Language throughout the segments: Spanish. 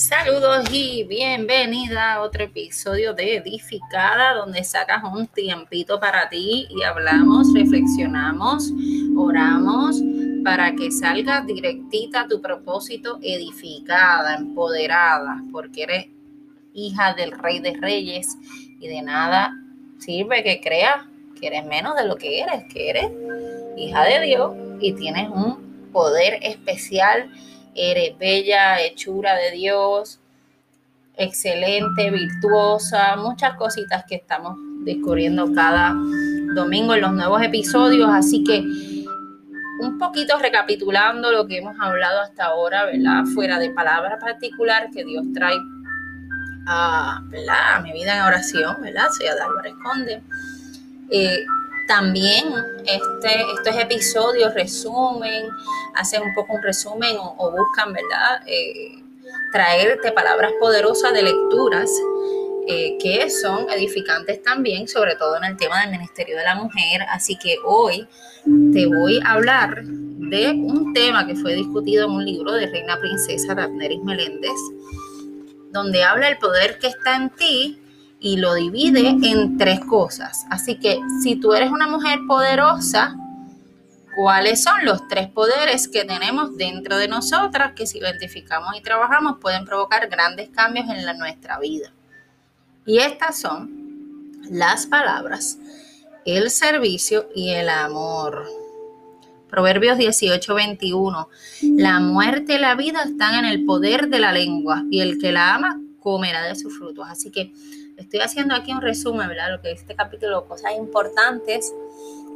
Saludos y bienvenida a otro episodio de Edificada, donde sacas un tiempito para ti y hablamos, reflexionamos, oramos para que salgas directita tu propósito edificada, empoderada, porque eres hija del Rey de Reyes y de nada sirve que creas que eres menos de lo que eres, que eres hija de Dios y tienes un poder especial eres bella, hechura de Dios, excelente, virtuosa, muchas cositas que estamos descubriendo cada domingo en los nuevos episodios. Así que un poquito recapitulando lo que hemos hablado hasta ahora, ¿verdad? Fuera de palabras particulares que Dios trae a, a mi vida en oración, ¿verdad? Soy Adálvaro Conde. Eh, también este, estos episodios resumen, hacen un poco un resumen o, buscan, ¿verdad? Eh, traerte palabras poderosas de lecturas eh, que son edificantes también, sobre todo en el tema del Ministerio de la Mujer. Así que hoy te voy a hablar de un tema que fue discutido en un libro de Reina Princesa Daphneris Meléndez, donde habla el poder que está en ti y lo divide en tres cosas. Así que si tú eres una mujer poderosa, ¿cuáles son los tres poderes que tenemos dentro de nosotras que si identificamos y trabajamos pueden provocar grandes cambios en la, nuestra vida? Y estas son las palabras, el servicio y el amor. Proverbios 18, 21. La muerte y la vida están en el poder de la lengua y el que la ama comerá de sus frutos. Así que Estoy haciendo aquí un resumen, ¿verdad? Lo que es este capítulo, cosas importantes.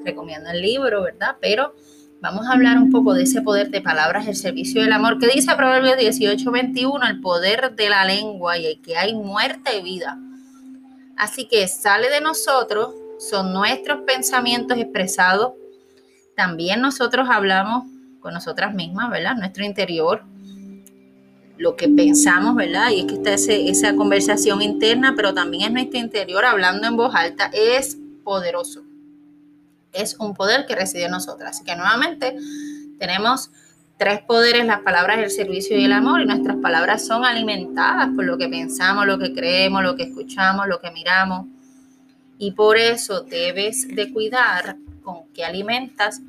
Recomiendo el libro, ¿verdad? Pero vamos a hablar un poco de ese poder de palabras, el servicio del amor, que dice Proverbios 18, 21, el poder de la lengua y el que hay muerte y vida. Así que sale de nosotros, son nuestros pensamientos expresados. También nosotros hablamos con nosotras mismas, ¿verdad? Nuestro interior, lo que pensamos, ¿verdad? Y es que está esa conversación interna, pero también es nuestro interior hablando en voz alta, es poderoso. Es un poder que reside en nosotras. Así que nuevamente tenemos tres poderes, las palabras, el servicio y el amor, y nuestras palabras son alimentadas por lo que pensamos, lo que creemos, lo que escuchamos, lo que miramos. Y por eso debes de cuidar con qué alimentas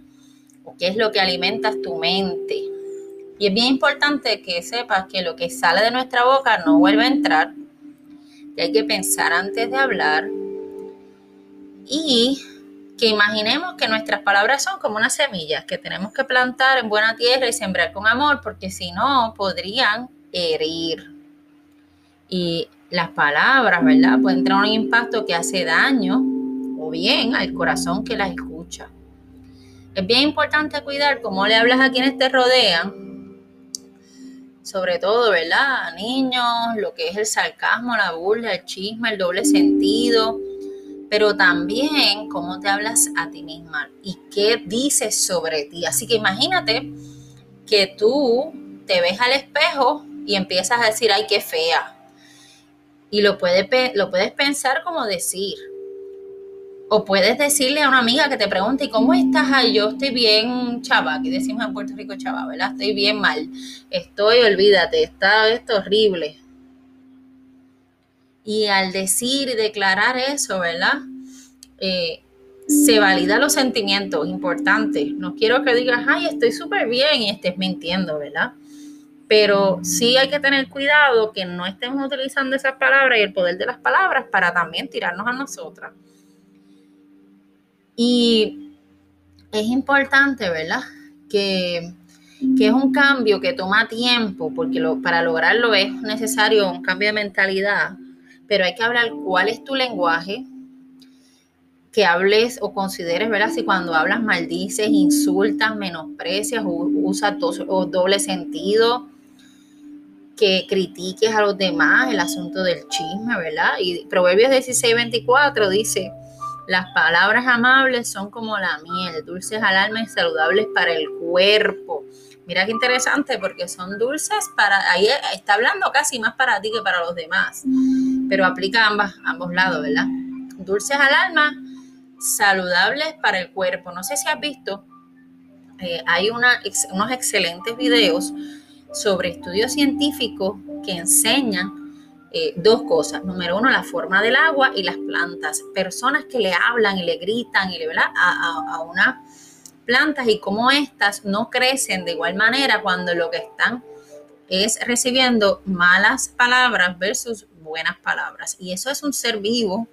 o qué es lo que alimentas tu mente y es bien importante que sepas que lo que sale de nuestra boca no vuelve a entrar, que hay que pensar antes de hablar y que imaginemos que nuestras palabras son como unas semillas que tenemos que plantar en buena tierra y sembrar con amor, porque si no podrían herir. Y las palabras, ¿verdad? Pueden tener un impacto que hace daño o bien al corazón que las escucha. Es bien importante cuidar cómo le hablas a quienes te rodean, sobre todo, ¿verdad? niños, lo que es el sarcasmo, la burla, el chisme, el doble sentido, pero también cómo te hablas a ti misma y qué dices sobre ti. Así que imagínate que tú te ves al espejo y empiezas a decir, ay, qué fea. Y lo, lo puedes pensar como decir, o puedes decirle a una amiga que te pregunte, ¿cómo estás? Ay, yo estoy bien, chava, aquí decimos en Puerto Rico chava, ¿verdad? Estoy bien mal. Estoy, olvídate, está esto horrible. Y al decir y declarar eso, ¿verdad? Eh, se valida los sentimientos, importante. No quiero que digas, ay, estoy súper bien y estés mintiendo, ¿verdad? Pero sí hay que tener cuidado que no estemos utilizando esas palabras y el poder de las palabras para también tirarnos a nosotras. Y es importante, ¿verdad? Que, es un cambio que toma tiempo, porque para lograrlo es necesario un cambio de mentalidad, pero hay que hablar cuál es tu lenguaje, que hables o consideres, ¿verdad? Si cuando hablas maldices, insultas, menosprecias, usas doble sentido, que critiques a los demás, el asunto del chisme, ¿verdad? Y Proverbios 16, 24 dice, las palabras amables son como la miel, dulces al alma y saludables para el cuerpo. Mira qué interesante porque son dulces para, ahí está hablando casi más para ti que para los demás, pero aplica ambas, ambos lados, ¿verdad? Dulces al alma, saludables para el cuerpo. No sé si has visto, eh, hay unos excelentes videos sobre estudios científicos que enseñan eh, dos cosas. Número uno, la forma del agua y las plantas. Personas que le hablan y le gritan y le a, a, a unas plantas y cómo estas no crecen de igual manera cuando lo que están es recibiendo malas palabras versus buenas palabras. Y eso es un ser vivo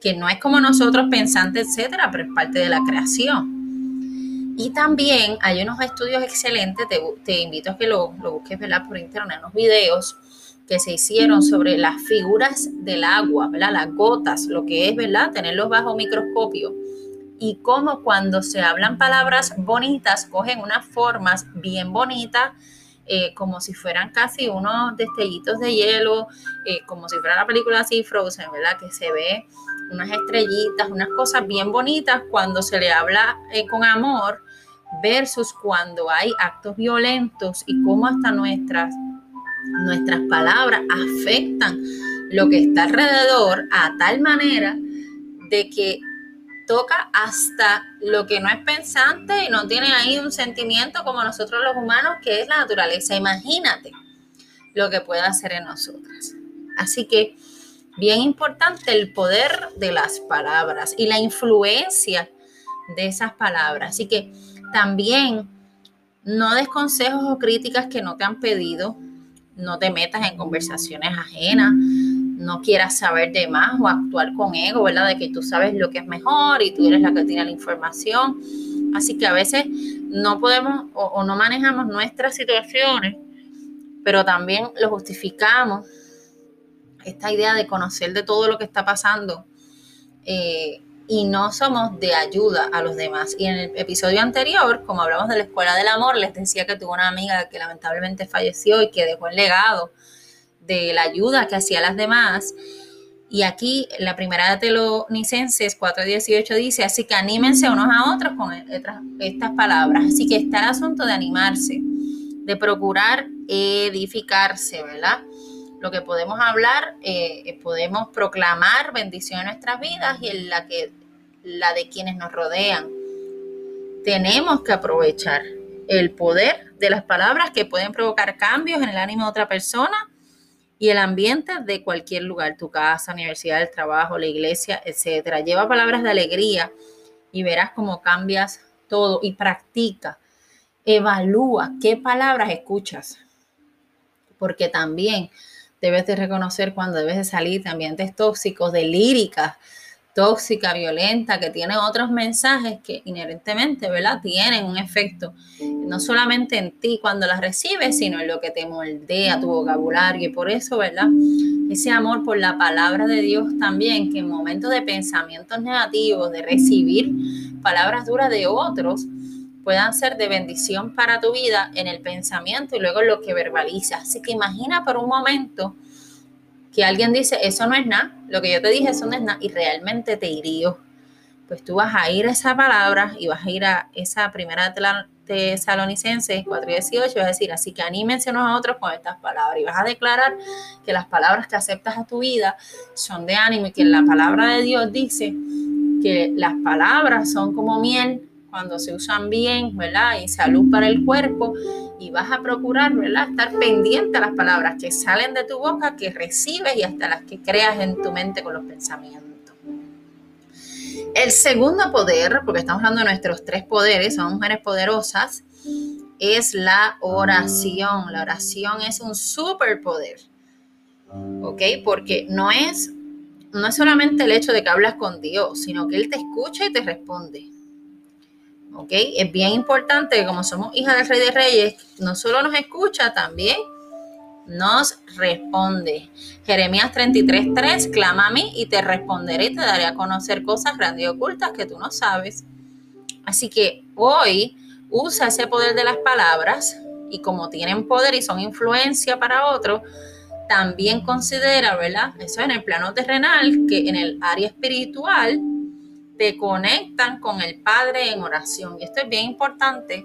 que no es como nosotros pensantes, etcétera, pero es parte de la creación. Y también hay unos estudios excelentes, te, invito a que lo, lo busques por internet, unos videos que se hicieron sobre las figuras del agua, ¿verdad? las gotas, lo que es ¿verdad? tenerlos bajo microscopio y cómo cuando se hablan palabras bonitas cogen unas formas bien bonitas eh, como si fueran casi unos destellitos de hielo, eh, como si fuera la película así Frozen, ¿verdad? Que se ve unas estrellitas, unas cosas bien bonitas cuando se le habla eh, con amor versus cuando hay actos violentos y cómo hasta nuestras, nuestras palabras afectan lo que está alrededor a tal manera de que toca hasta lo que no es pensante y no tiene ahí un sentimiento como nosotros los humanos, que es la naturaleza. Imagínate lo que puede hacer en nosotras. Así que, bien importante el poder de las palabras y la influencia de esas palabras. Así que también no des consejos o críticas que no te han pedido, no te metas en conversaciones ajenas, no quieras saber de más o actuar con ego, ¿verdad? De que tú sabes lo que es mejor y tú eres la que tiene la información. Así que a veces no podemos o, no manejamos nuestras situaciones, pero también lo justificamos. Esta idea de conocer de todo lo que está pasando eh, y no somos de ayuda a los demás. Y en el episodio anterior, como hablamos de la escuela del amor, les decía que tuve una amiga que lamentablemente falleció y que dejó el legado de la ayuda que hacía a las demás. Y aquí la primera de Telonicenses 4.18 dice, así que anímense unos a otros con estas palabras. Así que está el asunto de animarse, de procurar edificarse, ¿verdad? Lo que podemos hablar, eh, podemos proclamar bendición en nuestras vidas y en la, que, la de quienes nos rodean. Tenemos que aprovechar el poder de las palabras que pueden provocar cambios en el ánimo de otra persona y el ambiente de cualquier lugar, tu casa, universidad, el trabajo, la iglesia, etcétera. Lleva palabras de alegría y verás cómo cambias todo y practica. Evalúa qué palabras escuchas, porque también debes de reconocer cuando debes de salir de ambientes tóxicos, de líricas tóxica, violenta, que tiene otros mensajes que inherentemente, ¿verdad? Tienen un efecto no solamente en ti cuando las recibes, sino en lo que te moldea tu vocabulario. Y por eso, ¿verdad? Ese amor por la palabra de Dios también, que en momentos de pensamientos negativos, de recibir palabras duras de otros, puedan ser de bendición para tu vida en el pensamiento y luego en lo que verbalizas. Así que imagina por un momento que alguien dice, eso no es nada, lo que yo te dije, eso no es y realmente te hirió. Pues tú vas a ir a esa palabra y vas a ir a esa primera tesalonicense 4.18 y vas a decir, así que anímense unos a otros con estas palabras y vas a declarar que las palabras que aceptas a tu vida son de ánimo y que la palabra de Dios dice que las palabras son como miel cuando se usan bien, ¿verdad? Y salud para el cuerpo y vas a procurar, ¿verdad? Estar pendiente a las palabras que salen de tu boca, que recibes y hasta las que creas en tu mente con los pensamientos. El segundo poder, porque estamos hablando de nuestros tres poderes, son mujeres poderosas, es la oración. La oración es un superpoder. ¿Ok? Porque no es, no es solamente el hecho de que hablas con Dios, sino que Él te escucha y te responde. ¿Ok? Es bien importante que como somos hijas del Rey de Reyes, no solo nos escucha, también nos responde. Jeremías 33:3, clama a mí y te responderé y te daré a conocer cosas grandes y ocultas que tú no sabes. Así que hoy usa ese poder de las palabras y como tienen poder y son influencia para otros, también considera, ¿verdad? Eso en el plano terrenal, que en el área espiritual te conectan con el Padre en oración. Y esto es bien importante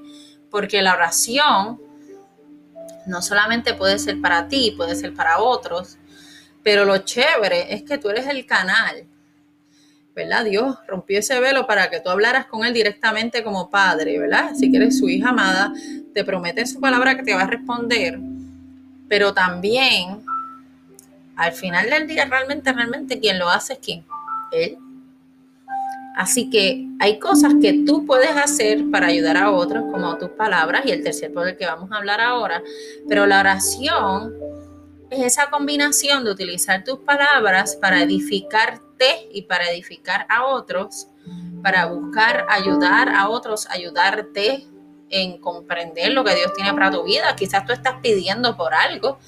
porque la oración no solamente puede ser para ti, puede ser para otros, pero lo chévere es que tú eres el canal, ¿verdad? Dios rompió ese velo para que tú hablaras con Él directamente como Padre, ¿verdad? Si eres su hija amada, te promete en su palabra que te va a responder pero también al final del día realmente, realmente quien lo hace es quién? Él. Así que hay cosas que tú puedes hacer para ayudar a otros, como tus palabras y el tercer poder que vamos a hablar ahora, pero la oración es esa combinación de utilizar tus palabras para edificarte y para edificar a otros, para buscar ayudar a otros, ayudarte en comprender lo que Dios tiene para tu vida. Quizás tú estás pidiendo por algo,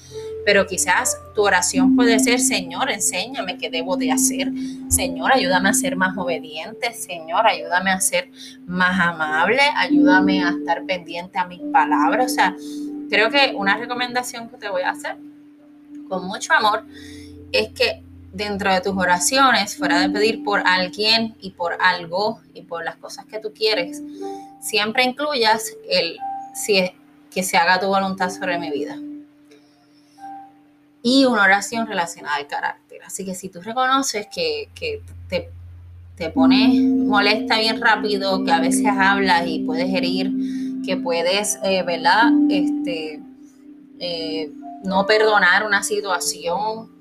pero quizás tu oración puede ser, Señor, enséñame qué debo de hacer. Señor, ayúdame a ser más obediente. Señor, ayúdame a ser más amable. Ayúdame a estar pendiente a mis palabras. O sea, creo que una recomendación que te voy a hacer con mucho amor es que dentro de tus oraciones, fuera de pedir por alguien y por algo y por las cosas que tú quieres, siempre incluyas el si que se haga tu voluntad sobre mi vida. Y una oración relacionada al carácter. Así que si tú reconoces que, te, te pones molesta bien rápido, que a veces hablas y puedes herir, que puedes, eh, ¿verdad? Este, eh, no perdonar una situación,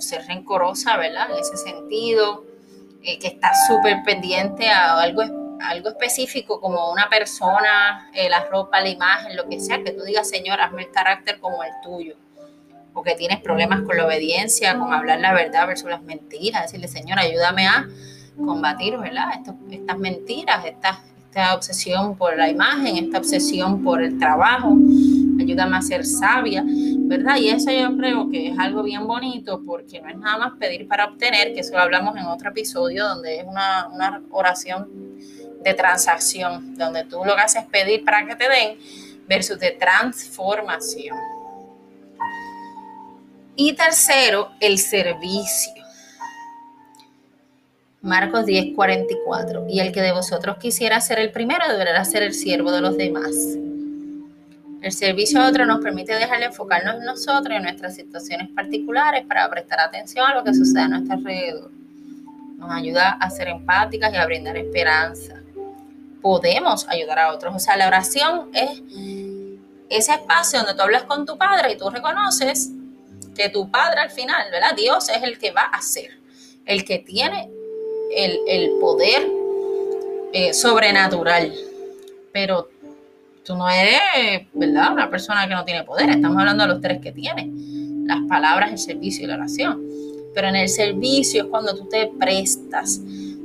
ser rencorosa, ¿verdad? En ese sentido, eh, que está súper pendiente a algo, algo específico como una persona, eh, la ropa, la imagen, lo que sea, que tú digas, Señor, hazme el carácter como el tuyo. O que tienes problemas con la obediencia, con hablar la verdad versus las mentiras, decirle, Señor, ayúdame a combatir, ¿verdad? estas mentiras, esta, esta obsesión por la imagen, esta obsesión por el trabajo, ayúdame a ser sabia, ¿verdad? Y eso yo creo que es algo bien bonito porque no es nada más pedir para obtener, que eso lo hablamos en otro episodio, donde es una, una oración de transacción, donde tú lo que haces es pedir para que te den versus de transformación. Y tercero, el servicio. Marcos 10, 44. Y el que de vosotros quisiera ser el primero deberá ser el siervo de los demás. El servicio a otro nos permite dejar de enfocarnos en nosotros y en nuestras situaciones particulares para prestar atención a lo que sucede a nuestro alrededor. Nos ayuda a ser empáticas y a brindar esperanza. Podemos ayudar a otros. O sea, la oración es ese espacio donde tú hablas con tu padre y tú reconoces que tu padre al final, ¿verdad? Dios es el que va a hacer, el que tiene el, poder eh, sobrenatural. Pero tú no eres, ¿verdad? Una persona que no tiene poder. Estamos hablando de los tres que tiene. Las palabras, el servicio y la oración. Pero en el servicio es cuando tú te prestas.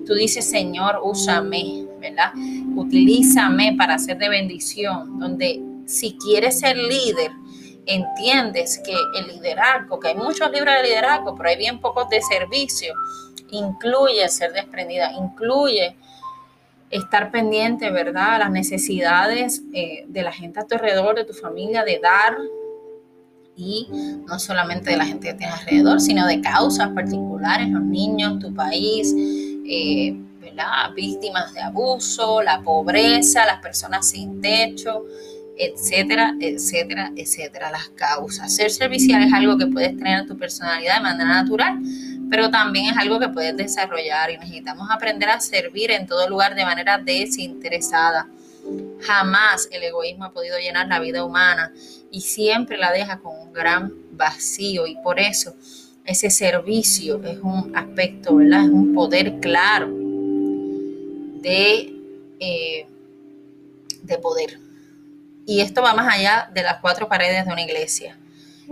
Tú dices, Señor, úsame, ¿verdad? Utilízame para ser de bendición. Donde si quieres ser líder, entiendes que el liderazgo, que hay muchos libros de liderazgo, pero hay bien pocos de servicio, incluye ser desprendida, incluye estar pendiente, ¿verdad? Las necesidades eh, de la gente a tu alrededor, de tu familia, de dar. Y no solamente de la gente que tienes alrededor, sino de causas particulares, los niños, tu país, eh, ¿verdad? Víctimas de abuso, la pobreza, las personas sin techo, etcétera, etcétera, etcétera. Las causas. Ser servicial es algo que puedes tener en tu personalidad de manera natural, pero también es algo que puedes desarrollar y necesitamos aprender a servir en todo lugar de manera desinteresada. Jamás el egoísmo ha podido llenar la vida humana y siempre la deja con un gran vacío y por eso ese servicio es un aspecto, ¿verdad? Es un poder claro de, eh, de poder. Y esto va más allá de las cuatro paredes de una iglesia.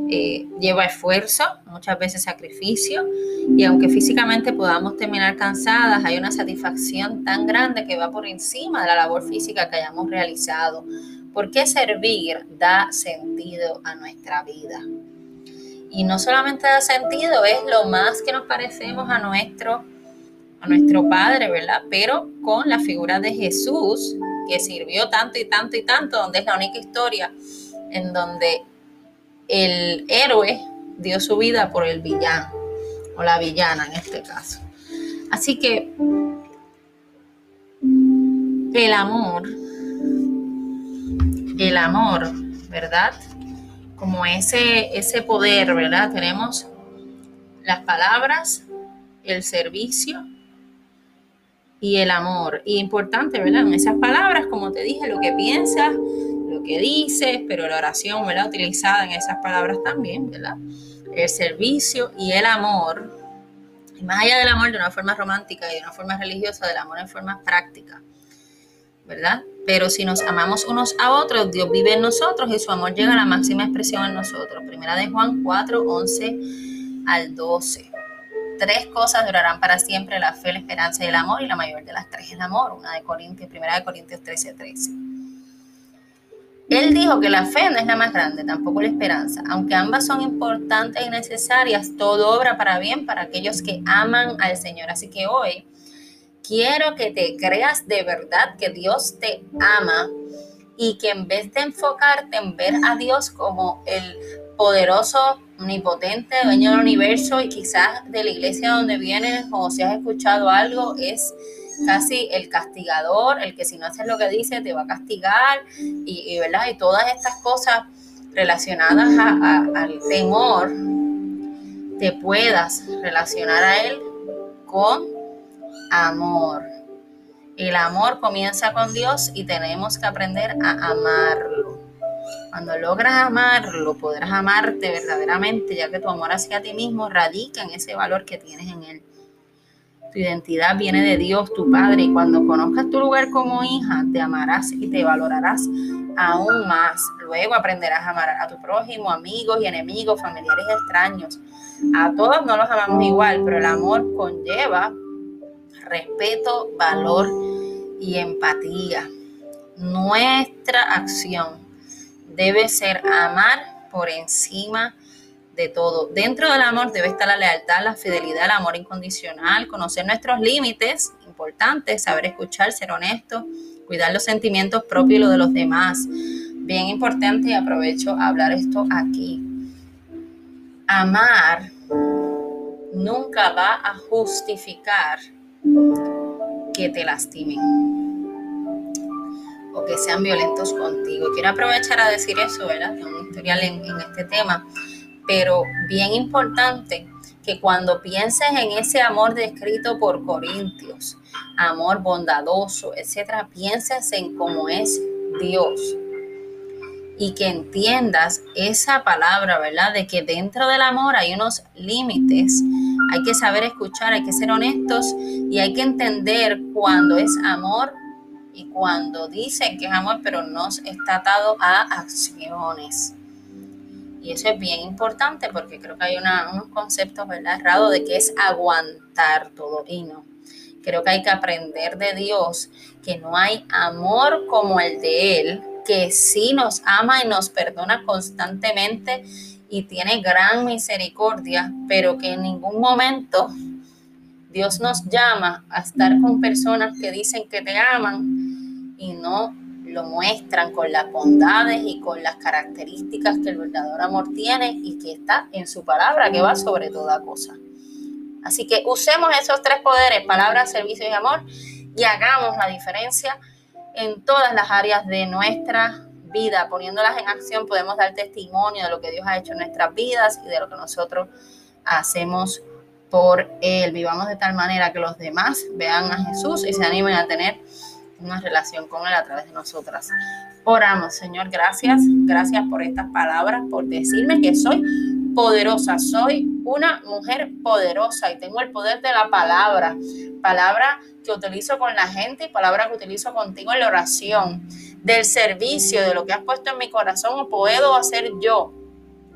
Eh, lleva esfuerzo, muchas veces sacrificio, y aunque físicamente podamos terminar cansadas, hay una satisfacción tan grande que va por encima de la labor física que hayamos realizado. Porque servir da sentido a nuestra vida. Y no solamente da sentido, es lo más que nos parecemos a nuestro, a nuestro Padre, ¿verdad? Pero con la figura de Jesús, que sirvió tanto y tanto y tanto, donde es la única historia en donde el héroe dio su vida por el villano, o la villana en este caso. Así que el amor, el amor, ¿verdad? Como ese, ese poder, ¿verdad? Tenemos las palabras, el servicio y el amor. Y importante, ¿verdad? En esas palabras, como te dije, lo que piensas, lo que dices, pero la oración, ¿verdad? Utilizada en esas palabras también, ¿verdad? El servicio y el amor, y más allá del amor de una forma romántica y de una forma religiosa, del amor en forma práctica, ¿verdad? Pero si nos amamos unos a otros, Dios vive en nosotros y su amor llega a la máxima expresión en nosotros. Primera de Juan 4, 11 al 12. Tres cosas durarán para siempre, la fe, la esperanza y el amor, y la mayor de las tres es el amor. Una de Corintios, primera de Corintios 13, 13. Él dijo que la fe no es la más grande, tampoco la esperanza. Aunque ambas son importantes y necesarias, todo obra para bien para aquellos que aman al Señor. Así que hoy quiero que te creas de verdad que Dios te ama y que en vez de enfocarte en ver a Dios como el poderoso, omnipotente, dueño del universo y quizás de la iglesia donde vienes o si has escuchado algo, es casi el castigador, el que si no haces lo que dice te va a castigar y, ¿verdad? y todas estas cosas relacionadas al temor, te puedas relacionar a él con amor. El amor comienza con Dios y tenemos que aprender a amarlo. Cuando logras amarlo, podrás amarte verdaderamente, ya que tu amor hacia ti mismo radica en ese valor que tienes en él. Tu identidad viene de Dios, tu Padre, y cuando conozcas tu lugar como hija, te amarás y te valorarás aún más. Luego aprenderás a amar a tu prójimo, amigos y enemigos, familiares extraños. A todos no los amamos igual, pero el amor conlleva respeto, valor y empatía. Nuestra acción debe ser amar por encima de todo. Dentro del amor debe estar la lealtad, la fidelidad, el amor incondicional, conocer nuestros límites, importante, saber escuchar, ser honesto, cuidar los sentimientos propios y los de los demás. Bien importante y aprovecho a hablar esto aquí. Amar nunca va a justificar que te lastimen que sean violentos contigo. Quiero aprovechar a decir eso, ¿verdad? un historial en, en este tema pero bien importante que cuando pienses en ese amor descrito por Corintios, amor bondadoso, etcétera, pienses en cómo es Dios y que entiendas esa palabra, ¿verdad? De que dentro del amor hay unos límites, hay que saber escuchar, hay que ser honestos y hay que entender cuando es amor y cuando dicen que es amor, pero no está atado a acciones. Y eso es bien importante porque creo que hay unos conceptos, ¿verdad? Errados de que es aguantar todo y no. Creo que hay que aprender de Dios que no hay amor como el de Él, que sí nos ama y nos perdona constantemente y tiene gran misericordia, pero que en ningún momento Dios nos llama a estar con personas que dicen que te aman y no lo muestran con las bondades y con las características que el verdadero amor tiene y que está en su palabra, que va sobre toda cosa. Así que usemos esos tres poderes, palabra, servicio y amor, y hagamos la diferencia en todas las áreas de nuestra vida. Poniéndolas en acción podemos dar testimonio de lo que Dios ha hecho en nuestras vidas y de lo que nosotros hacemos por Él. Vivamos de tal manera que los demás vean a Jesús y se animen a tener una relación con Él a través de nosotras. Oramos, Señor, gracias, gracias por estas palabras, por decirme que soy poderosa, soy una mujer poderosa y tengo el poder de la palabra, palabra que utilizo con la gente y palabra que utilizo contigo en la oración, del servicio, de lo que has puesto en mi corazón o puedo hacer yo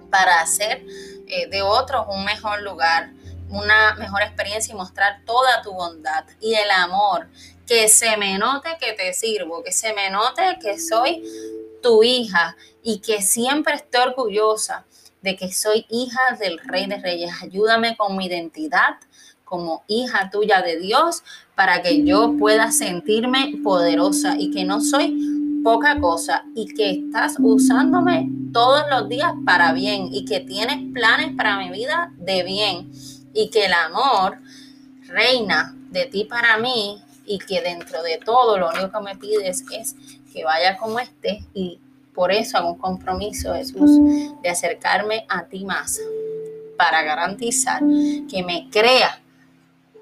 para hacer eh, de otros un mejor lugar una mejor experiencia y mostrar toda tu bondad y el amor que se me note que te sirvo, que se me note que soy tu hija y que siempre estoy orgullosa de que soy hija del Rey de Reyes. Ayúdame con mi identidad como hija tuya de Dios para que yo pueda sentirme poderosa y que no soy poca cosa y que estás usándome todos los días para bien y que tienes planes para mi vida de bien y que el amor reina de ti para mí y que dentro de todo lo único que me pides es que vaya como esté y por eso hago un compromiso, Jesús, de acercarme a ti más para garantizar que me crea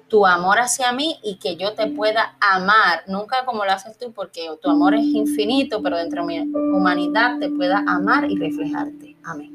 tu amor hacia mí y que yo te pueda amar, nunca como lo haces tú, porque tu amor es infinito, pero dentro de mi humanidad te pueda amar y reflejarte. Amén.